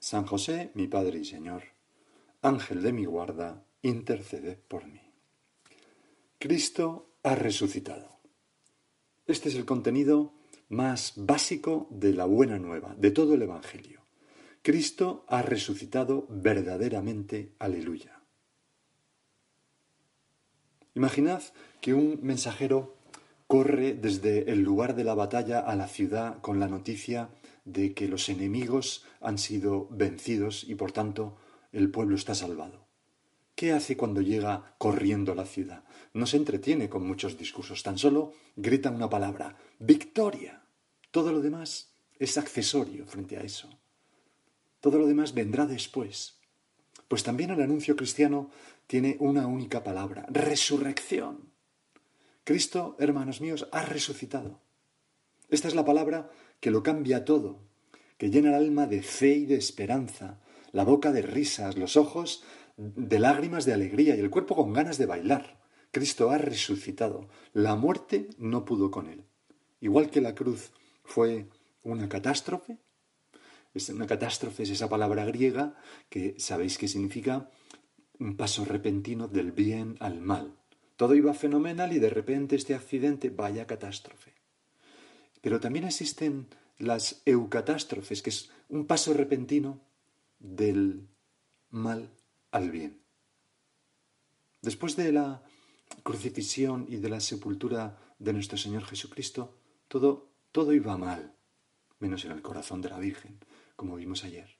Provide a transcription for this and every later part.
San José, mi Padre y Señor, Ángel de mi guarda, intercede por mí. Cristo ha resucitado. Este es el contenido más básico de la buena nueva, de todo el Evangelio. Cristo ha resucitado verdaderamente, aleluya. Imaginad que un mensajero corre desde el lugar de la batalla a la ciudad con la noticia de que los enemigos han sido vencidos y por tanto el pueblo está salvado. ¿Qué hace cuando llega corriendo a la ciudad? No se entretiene con muchos discursos, tan solo grita una palabra, victoria. Todo lo demás es accesorio frente a eso. Todo lo demás vendrá después. Pues también el anuncio cristiano tiene una única palabra, resurrección. Cristo, hermanos míos, ha resucitado. Esta es la palabra que lo cambia todo, que llena el alma de fe y de esperanza, la boca de risas, los ojos de lágrimas de alegría y el cuerpo con ganas de bailar. Cristo ha resucitado. La muerte no pudo con él. Igual que la cruz fue una catástrofe, una catástrofe es esa palabra griega que sabéis que significa un paso repentino del bien al mal. Todo iba fenomenal y de repente este accidente, vaya catástrofe. Pero también existen las eucatástrofes, que es un paso repentino del mal al bien. Después de la crucifixión y de la sepultura de nuestro Señor Jesucristo, todo, todo iba mal, menos en el corazón de la Virgen, como vimos ayer.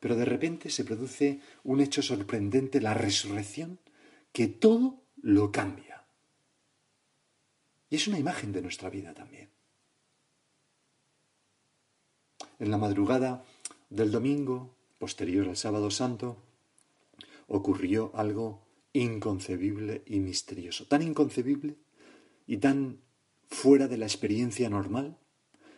Pero de repente se produce un hecho sorprendente, la resurrección, que todo lo cambia. Y es una imagen de nuestra vida también en la madrugada del domingo, posterior al sábado santo, ocurrió algo inconcebible y misterioso, tan inconcebible y tan fuera de la experiencia normal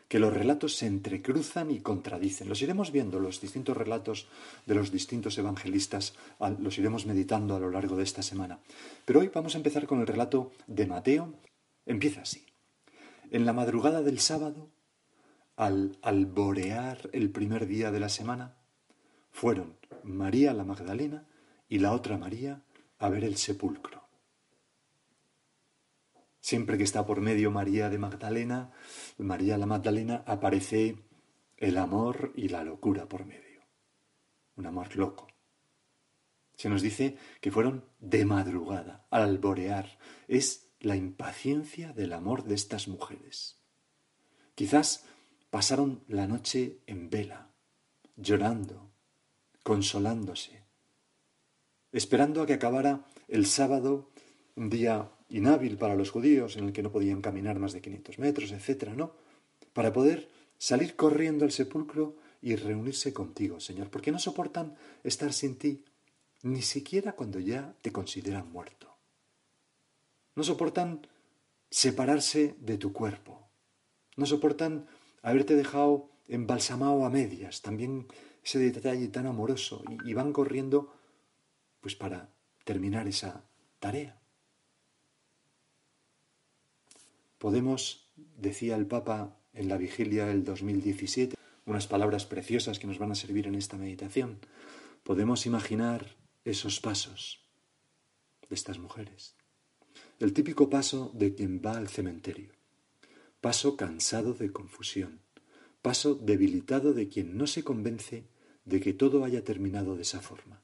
que los relatos se entrecruzan y contradicen. Los iremos viendo, los distintos relatos de los distintos evangelistas, los iremos meditando a lo largo de esta semana. Pero hoy vamos a empezar con el relato de Mateo. Empieza así. En la madrugada del sábado, al alborear el primer día de la semana, fueron María la Magdalena y la otra María a ver el sepulcro. Siempre que está por medio María de Magdalena, María la Magdalena, aparece el amor y la locura por medio. Un amor loco. Se nos dice que fueron de madrugada, al alborear. Es la impaciencia del amor de estas mujeres. Quizás pasaron la noche en vela, llorando, consolándose, esperando a que acabara el sábado, un día inhábil para los judíos en el que no podían caminar más de 500 metros, etcétera, ¿no? Para poder salir corriendo al sepulcro y reunirse contigo, Señor, porque no soportan estar sin ti, ni siquiera cuando ya te consideran muerto. No soportan separarse de tu cuerpo. No soportan haberte dejado embalsamado a medias, también ese detalle tan amoroso, y, van corriendo pues para terminar esa tarea. Podemos, decía el Papa en la vigilia del 2017, unas palabras preciosas que nos van a servir en esta meditación. Podemos imaginar esos pasos de estas mujeres. El típico paso de quien va al cementerio paso cansado de confusión, paso debilitado de quien no se convence de que todo haya terminado de esa forma.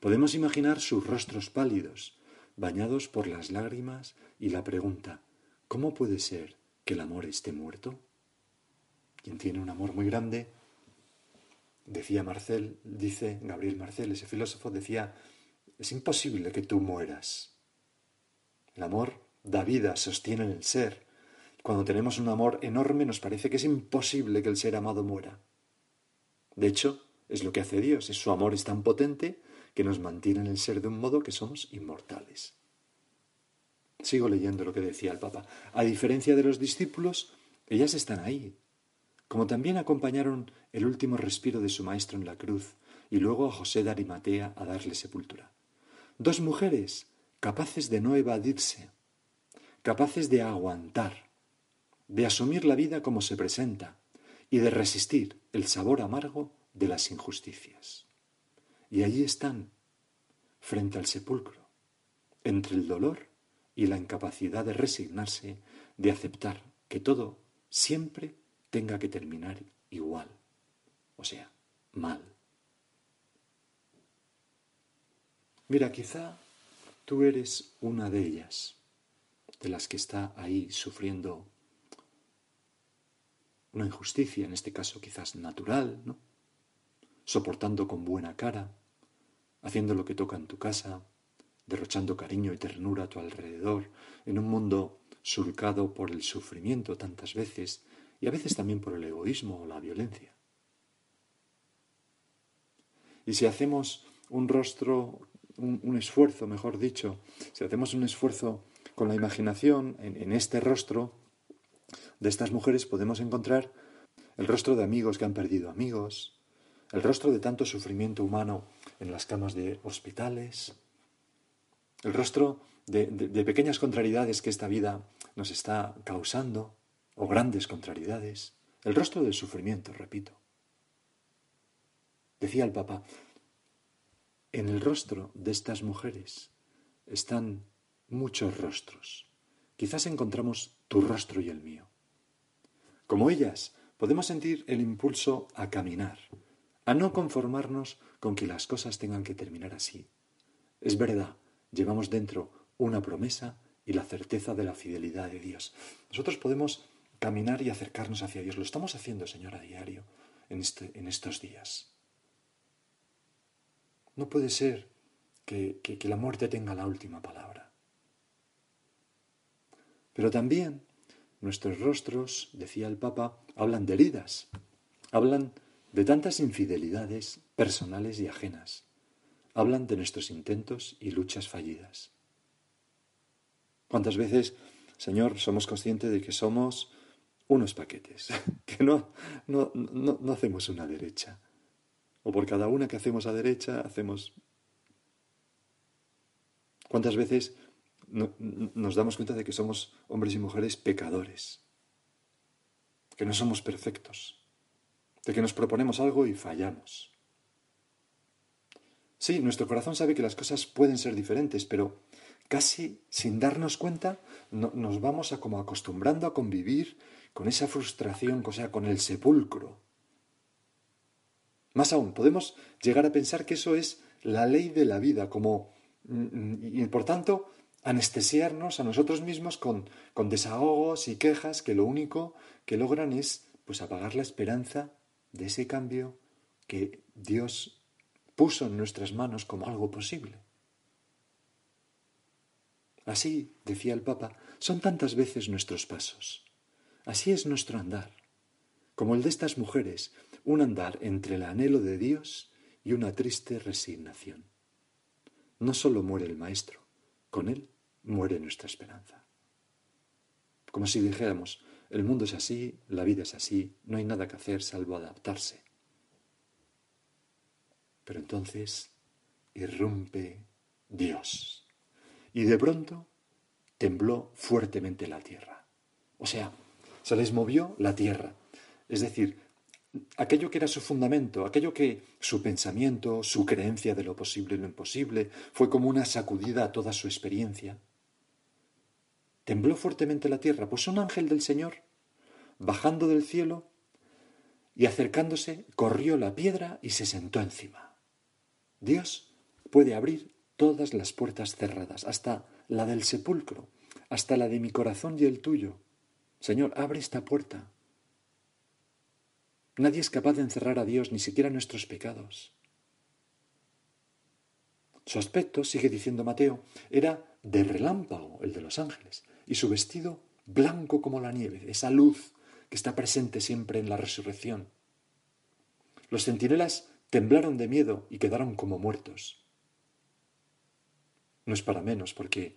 Podemos imaginar sus rostros pálidos, bañados por las lágrimas y la pregunta, ¿cómo puede ser que el amor esté muerto? Quien tiene un amor muy grande, decía Marcel, dice Gabriel Marcel, ese filósofo, decía, es imposible que tú mueras. El amor da vida, sostiene el ser, cuando tenemos un amor enorme nos parece que es imposible que el ser amado muera. De hecho, Es lo que hace Dios, es su amor es tan potente que nos mantiene en el ser de un modo que somos inmortales. Sigo leyendo lo que decía el Papa. A diferencia de los discípulos, ellas están ahí, como también acompañaron el último respiro de su maestro en la cruz y luego a José de Arimatea a darle sepultura. Dos mujeres capaces de no evadirse, capaces de aguantar, de asumir la vida como se presenta y de resistir el sabor amargo de las injusticias. Y allí están, frente al sepulcro, entre el dolor y la incapacidad de resignarse, de aceptar que todo siempre tenga que terminar igual, o sea, mal. Mira, quizá tú eres una de ellas, de las que está ahí sufriendo una injusticia, en este caso quizás natural, ¿no? Soportando con buena cara, haciendo lo que toca en tu casa, derrochando cariño y ternura a tu alrededor, en un mundo surcado por el sufrimiento tantas veces y a veces también por el egoísmo o la violencia. Y si hacemos un rostro, un, esfuerzo, mejor dicho, si hacemos un esfuerzo con la imaginación en, en este rostro de estas mujeres, podemos encontrar el rostro de amigos que han perdido amigos, el rostro de tanto sufrimiento humano en las camas de hospitales, el rostro de, pequeñas contrariedades que esta vida nos está causando, o grandes contrariedades, el rostro del sufrimiento, repito. Decía el Papa, en el rostro de estas mujeres están muchos rostros. Quizás encontramos tu rostro y el mío. Como ellas, podemos sentir el impulso a caminar, a no conformarnos con que las cosas tengan que terminar así. Es verdad, llevamos dentro una promesa y la certeza de la fidelidad de Dios. Nosotros podemos caminar y acercarnos hacia Dios. Lo estamos haciendo, Señor, a diario en, este, en estos días. No puede ser que, que la muerte tenga la última palabra. Pero también nuestros rostros, decía el Papa, hablan de heridas, hablan de tantas infidelidades personales y ajenas hablan de nuestros intentos y luchas fallidas. ¿Cuántas veces, Señor, somos conscientes de que somos unos paquetes, que no, no, no, hacemos una derecha? O por cada una que hacemos a derecha, hacemos... ¿Cuántas veces nos damos cuenta de que somos hombres y mujeres pecadores? Que no somos perfectos, de que nos proponemos algo y fallamos. Sí, nuestro corazón sabe que las cosas pueden ser diferentes, pero casi sin darnos cuenta nos vamos a como acostumbrando a convivir con esa frustración, o sea, con el sepulcro. Más aún, podemos llegar a pensar que eso es la ley de la vida, como mm, y por tanto anestesiarnos a nosotros mismos con, con desahogos y quejas que lo único que logran es pues apagar la esperanza de ese cambio que Dios puso en nuestras manos como algo posible. Así, decía el Papa, son tantas veces nuestros pasos. Así es nuestro andar, como el de estas mujeres, un andar entre el anhelo de Dios y una triste resignación. No solo muere el Maestro, con él muere nuestra esperanza. Como si dijéramos, el mundo es así, la vida es así, no hay nada que hacer salvo adaptarse. Pero entonces irrumpe Dios. Y de pronto tembló fuertemente la tierra. O sea, se les movió la tierra. Es decir, aquello que era su fundamento, aquello que su pensamiento, su creencia de lo posible y lo imposible, fue como una sacudida a toda su experiencia. Tembló fuertemente la tierra, pues un ángel del Señor, bajando del cielo y acercándose, corrió la piedra y se sentó encima. Dios puede abrir todas las puertas cerradas, hasta la del sepulcro, hasta la de mi corazón y el tuyo. Señor, abre esta puerta. Nadie es capaz de encerrar a Dios, ni siquiera nuestros pecados. Su aspecto, sigue diciendo Mateo, era de relámpago, el de los ángeles, y su vestido blanco como la nieve, esa luz que está presente siempre en la resurrección. Los centinelas temblaron de miedo y quedaron como muertos. No es para menos, porque,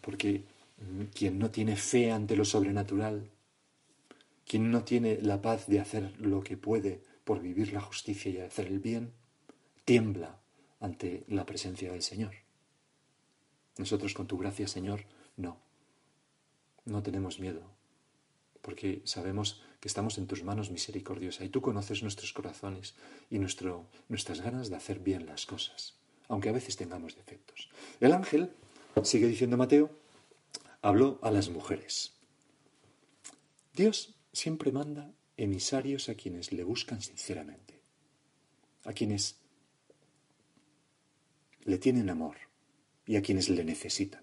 porque quien no tiene fe ante lo sobrenatural, quien no tiene la paz de hacer lo que puede por vivir la justicia y hacer el bien, tiembla ante la presencia del Señor. Nosotros con tu gracia, Señor, no. No tenemos miedo, porque sabemos que estamos en tus manos misericordiosa y tú conoces nuestros corazones y nuestro, nuestras ganas de hacer bien las cosas, aunque a veces tengamos defectos. El ángel, sigue diciendo Mateo, habló a las mujeres. Dios siempre manda emisarios a quienes le buscan sinceramente, a quienes le tienen amor y a quienes le necesitan.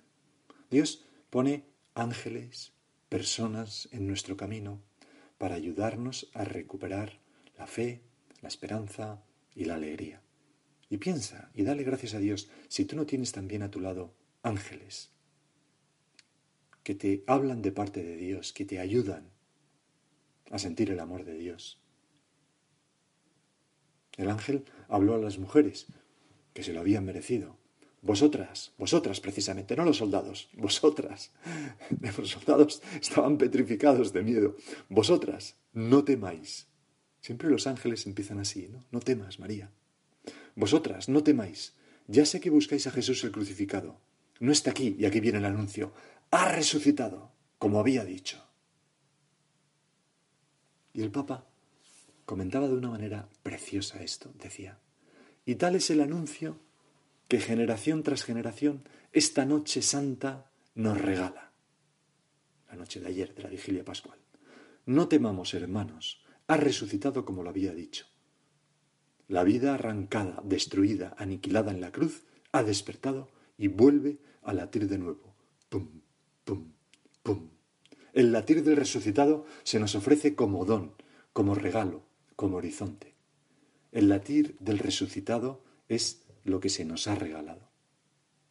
Dios pone ángeles, personas en nuestro camino para ayudarnos a recuperar la fe, la esperanza y la alegría. Y piensa y dale gracias a Dios si tú no tienes también a tu lado ángeles que te hablan de parte de Dios, que te ayudan a sentir el amor de Dios. El ángel habló a las mujeres, que se lo habían merecido. Vosotras, vosotras precisamente, no los soldados, vosotras. Los soldados estaban petrificados de miedo. Vosotras, no temáis. Siempre los ángeles empiezan así, ¿no? No temas, María. Vosotras, no temáis. Ya sé que buscáis a Jesús el crucificado. No está aquí, y aquí viene el anuncio. Ha resucitado, como había dicho. Y el Papa comentaba de una manera preciosa esto. Decía, y tal es el anuncio que generación tras generación esta noche santa nos regala. La noche de ayer, de la vigilia pascual. No temamos, hermanos, ha resucitado como lo había dicho. La vida arrancada, destruida, aniquilada en la cruz, ha despertado y vuelve a latir de nuevo. Pum, pum, pum. El latir del resucitado se nos ofrece como don, como regalo, como horizonte. El latir del resucitado es lo que se nos ha regalado,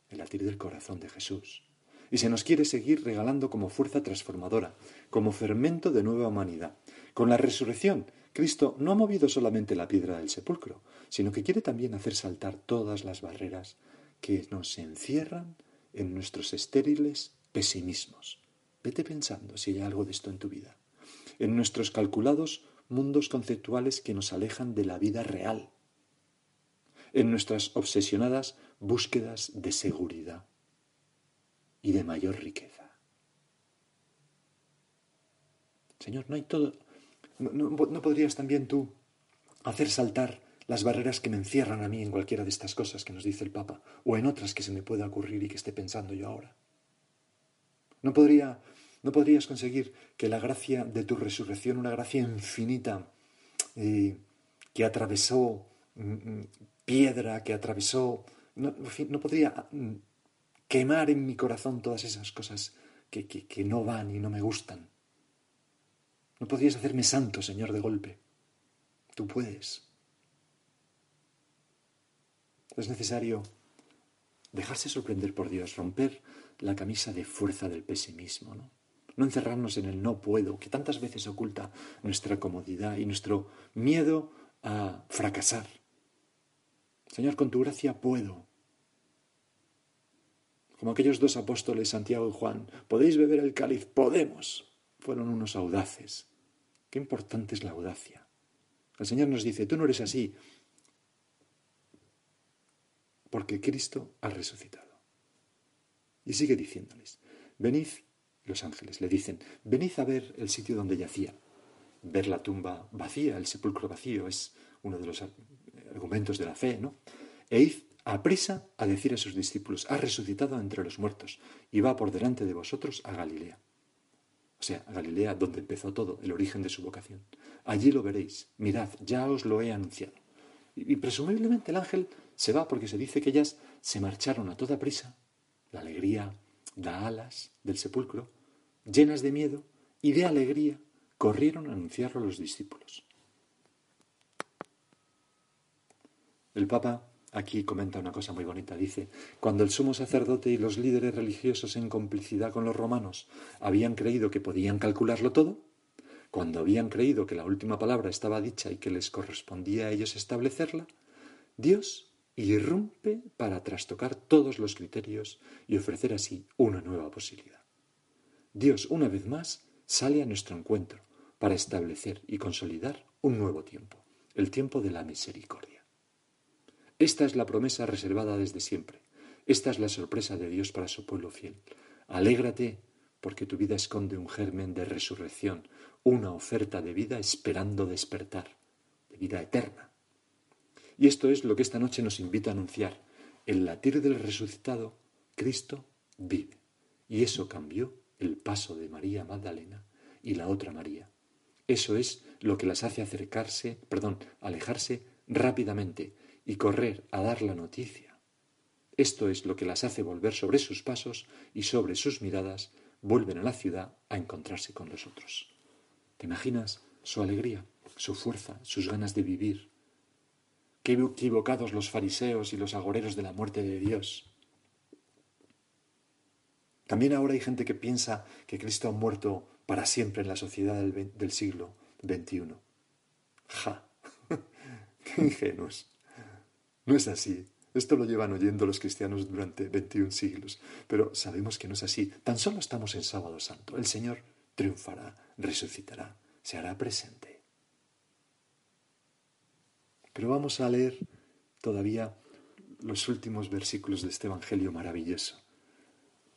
el latir del corazón de Jesús. Y se nos quiere seguir regalando como fuerza transformadora, como fermento de nueva humanidad. Con la resurrección, Cristo no ha movido solamente la piedra del sepulcro, sino que quiere también hacer saltar todas las barreras que nos encierran en nuestros estériles pesimismos. Vete pensando si hay algo de esto en tu vida. En nuestros calculados mundos conceptuales que nos alejan de la vida real, en nuestras obsesionadas búsquedas de seguridad y de mayor riqueza. Señor, no hay todo. No, podrías también tú hacer saltar las barreras que me encierran a mí en cualquiera de estas cosas que nos dice el Papa, o en otras que se me pueda ocurrir y que esté pensando yo ahora. No podría ¿No podrías conseguir que la gracia de tu resurrección, una gracia infinita, eh, que atravesó piedra, que atravesó... No, no, podría mm, quemar en mi corazón todas esas cosas que, que no van y no me gustan. No podrías hacerme santo, Señor, de golpe. Tú puedes. Es necesario dejarse sorprender por Dios, romper la camisa de fuerza del pesimismo, ¿no? no encerrarnos en el no puedo, que tantas veces oculta nuestra comodidad y nuestro miedo a fracasar. Señor, con tu gracia puedo. Como aquellos dos apóstoles, Santiago y Juan, ¿podéis beber el cáliz? Podemos. Fueron unos audaces. Qué importante es la audacia. El Señor nos dice, tú no eres así, porque Cristo ha resucitado. Y sigue diciéndoles, venid los ángeles le dicen, venid a ver el sitio donde yacía. Ver la tumba vacía, el sepulcro vacío, es uno de los argumentos de la fe, ¿no? E id a prisa a decir a sus discípulos, ha resucitado entre los muertos y va por delante de vosotros a Galilea. O sea, a Galilea donde empezó todo, el origen de su vocación. Allí lo veréis, mirad, ya os lo he anunciado. Y, y presumiblemente el ángel se va porque se dice que ellas se marcharon a toda prisa, la alegría da alas del sepulcro, llenas de miedo y de alegría, corrieron a anunciarlo a los discípulos. El Papa aquí comenta una cosa muy bonita. Dice, cuando el sumo sacerdote y los líderes religiosos en complicidad con los romanos habían creído que podían calcularlo todo, cuando habían creído que la última palabra estaba dicha y que les correspondía a ellos establecerla, Dios irrumpe para trastocar todos los criterios y ofrecer así una nueva posibilidad. Dios, una vez más, sale a nuestro encuentro para establecer y consolidar un nuevo tiempo, el tiempo de la misericordia. Esta es la promesa reservada desde siempre. Esta es la sorpresa de Dios para su pueblo fiel. Alégrate porque tu vida esconde un germen de resurrección, una oferta de vida esperando despertar, de vida eterna. Y esto es lo que esta noche nos invita a anunciar. El latir del resucitado, Cristo vive. Y eso cambió el paso de María Magdalena y la otra María. Eso es lo que las hace acercarse, perdón, alejarse rápidamente y correr a dar la noticia. Esto es lo que las hace volver sobre sus pasos y sobre sus miradas vuelven a la ciudad a encontrarse con los otros. ¿Te imaginas su alegría, su fuerza, sus ganas de vivir? Qué equivocados los fariseos y los agoreros de la muerte de Dios. También ahora hay gente que piensa que Cristo ha muerto para siempre en la sociedad del, siglo XXI. ¡Ja! ¡Qué ingenuos! No es así. Esto lo llevan oyendo los cristianos durante 21 siglos, pero sabemos que no es así. Tan solo estamos en sábado santo. El Señor triunfará, resucitará, se hará presente. Pero vamos a leer todavía los últimos versículos de este Evangelio maravilloso,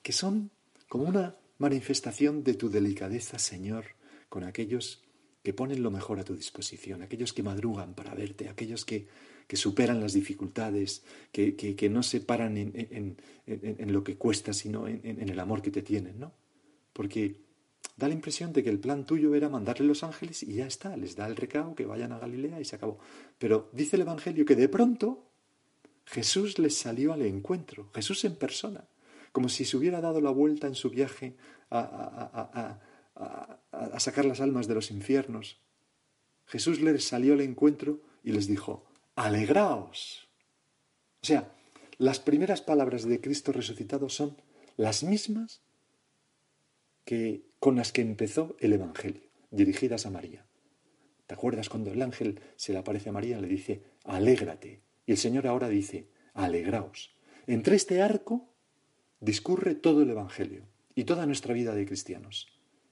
que son como una manifestación de tu delicadeza, Señor, con aquellos que ponen lo mejor a tu disposición, aquellos que madrugan para verte, aquellos que que superan las dificultades, que, que, no se paran en, en, en, lo que cuesta, sino en, el amor que te tienen, ¿no? Porque da la impresión de que el plan tuyo era mandarle los ángeles y ya está, les da el recao, que vayan a Galilea y se acabó. Pero dice el Evangelio que de pronto Jesús les salió al encuentro, Jesús en persona, como si se hubiera dado la vuelta en su viaje a, a, a, a sacar las almas de los infiernos. Jesús les salió al encuentro y les dijo, alegraos. O sea, las primeras palabras de Cristo resucitado son las mismas que con las que empezó el Evangelio, dirigidas a María. ¿Te acuerdas cuando el ángel se le aparece a María? Le dice, alégrate. Y el Señor ahora dice, alegraos. Entre este arco discurre todo el Evangelio y toda nuestra vida de cristianos.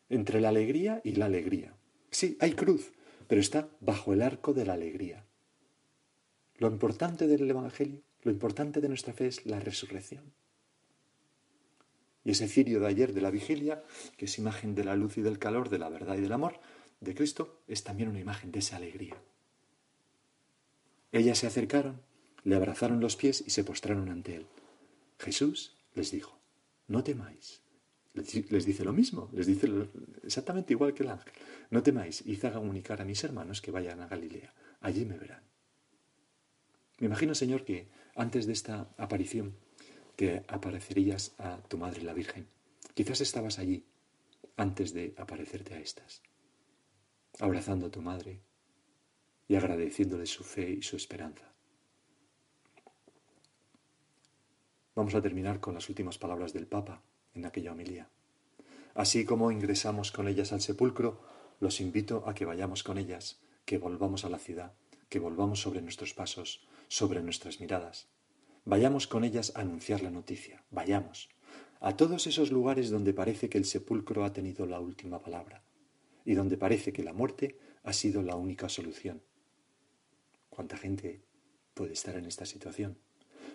Entre la alegría y la alegría. Sí, hay cruz, pero está bajo el arco de la alegría. Lo importante del Evangelio, lo importante de nuestra fe es la resurrección. Y ese cirio de ayer de la vigilia, que es imagen de la luz y del calor, de la verdad y del amor de Cristo, es también una imagen de esa alegría. Ellas se acercaron, le abrazaron los pies y se postraron ante él. Jesús les dijo, no temáis. Les dice lo mismo, les dice exactamente igual que el ángel. No temáis, id a comunicar a mis hermanos que vayan a Galilea. Allí me verán. Me imagino, Señor, que antes de esta aparición te aparecerías a tu Madre la Virgen. Quizás estabas allí antes de aparecerte a estas, abrazando a tu Madre y agradeciéndole su fe y su esperanza. Vamos a terminar con las últimas palabras del Papa en aquella homilía. Así como ingresamos con ellas al sepulcro, los invito a que vayamos con ellas, que volvamos a la ciudad, que volvamos sobre nuestros pasos, sobre nuestras miradas. Vayamos con ellas a anunciar la noticia, vayamos a todos esos lugares donde parece que el sepulcro ha tenido la última palabra y donde parece que la muerte ha sido la única solución. ¿Cuánta gente puede estar en esta situación?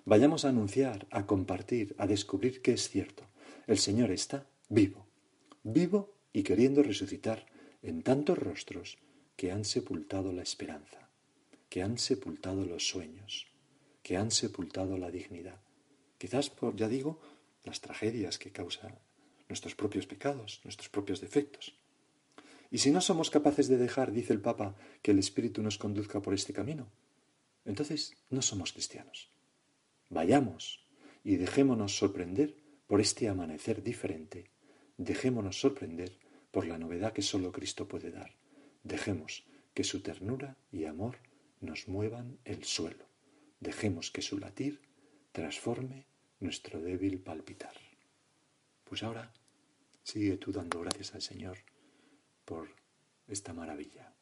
Vayamos a anunciar, a compartir, a descubrir que es cierto. El Señor está vivo, vivo y queriendo resucitar en tantos rostros que han sepultado la esperanza que han sepultado los sueños, que han sepultado la dignidad. Quizás por, ya digo, las tragedias que causan nuestros propios pecados, nuestros propios defectos. Y si no somos capaces de dejar, dice el Papa, que el Espíritu nos conduzca por este camino, entonces no somos cristianos. Vayamos y dejémonos sorprender por este amanecer diferente. Dejémonos sorprender por la novedad que solo Cristo puede dar. Dejemos que su ternura y amor nos muevan el suelo. Dejemos que su latir transforme nuestro débil palpitar. Pues ahora sigue tú dando gracias al Señor por esta maravilla.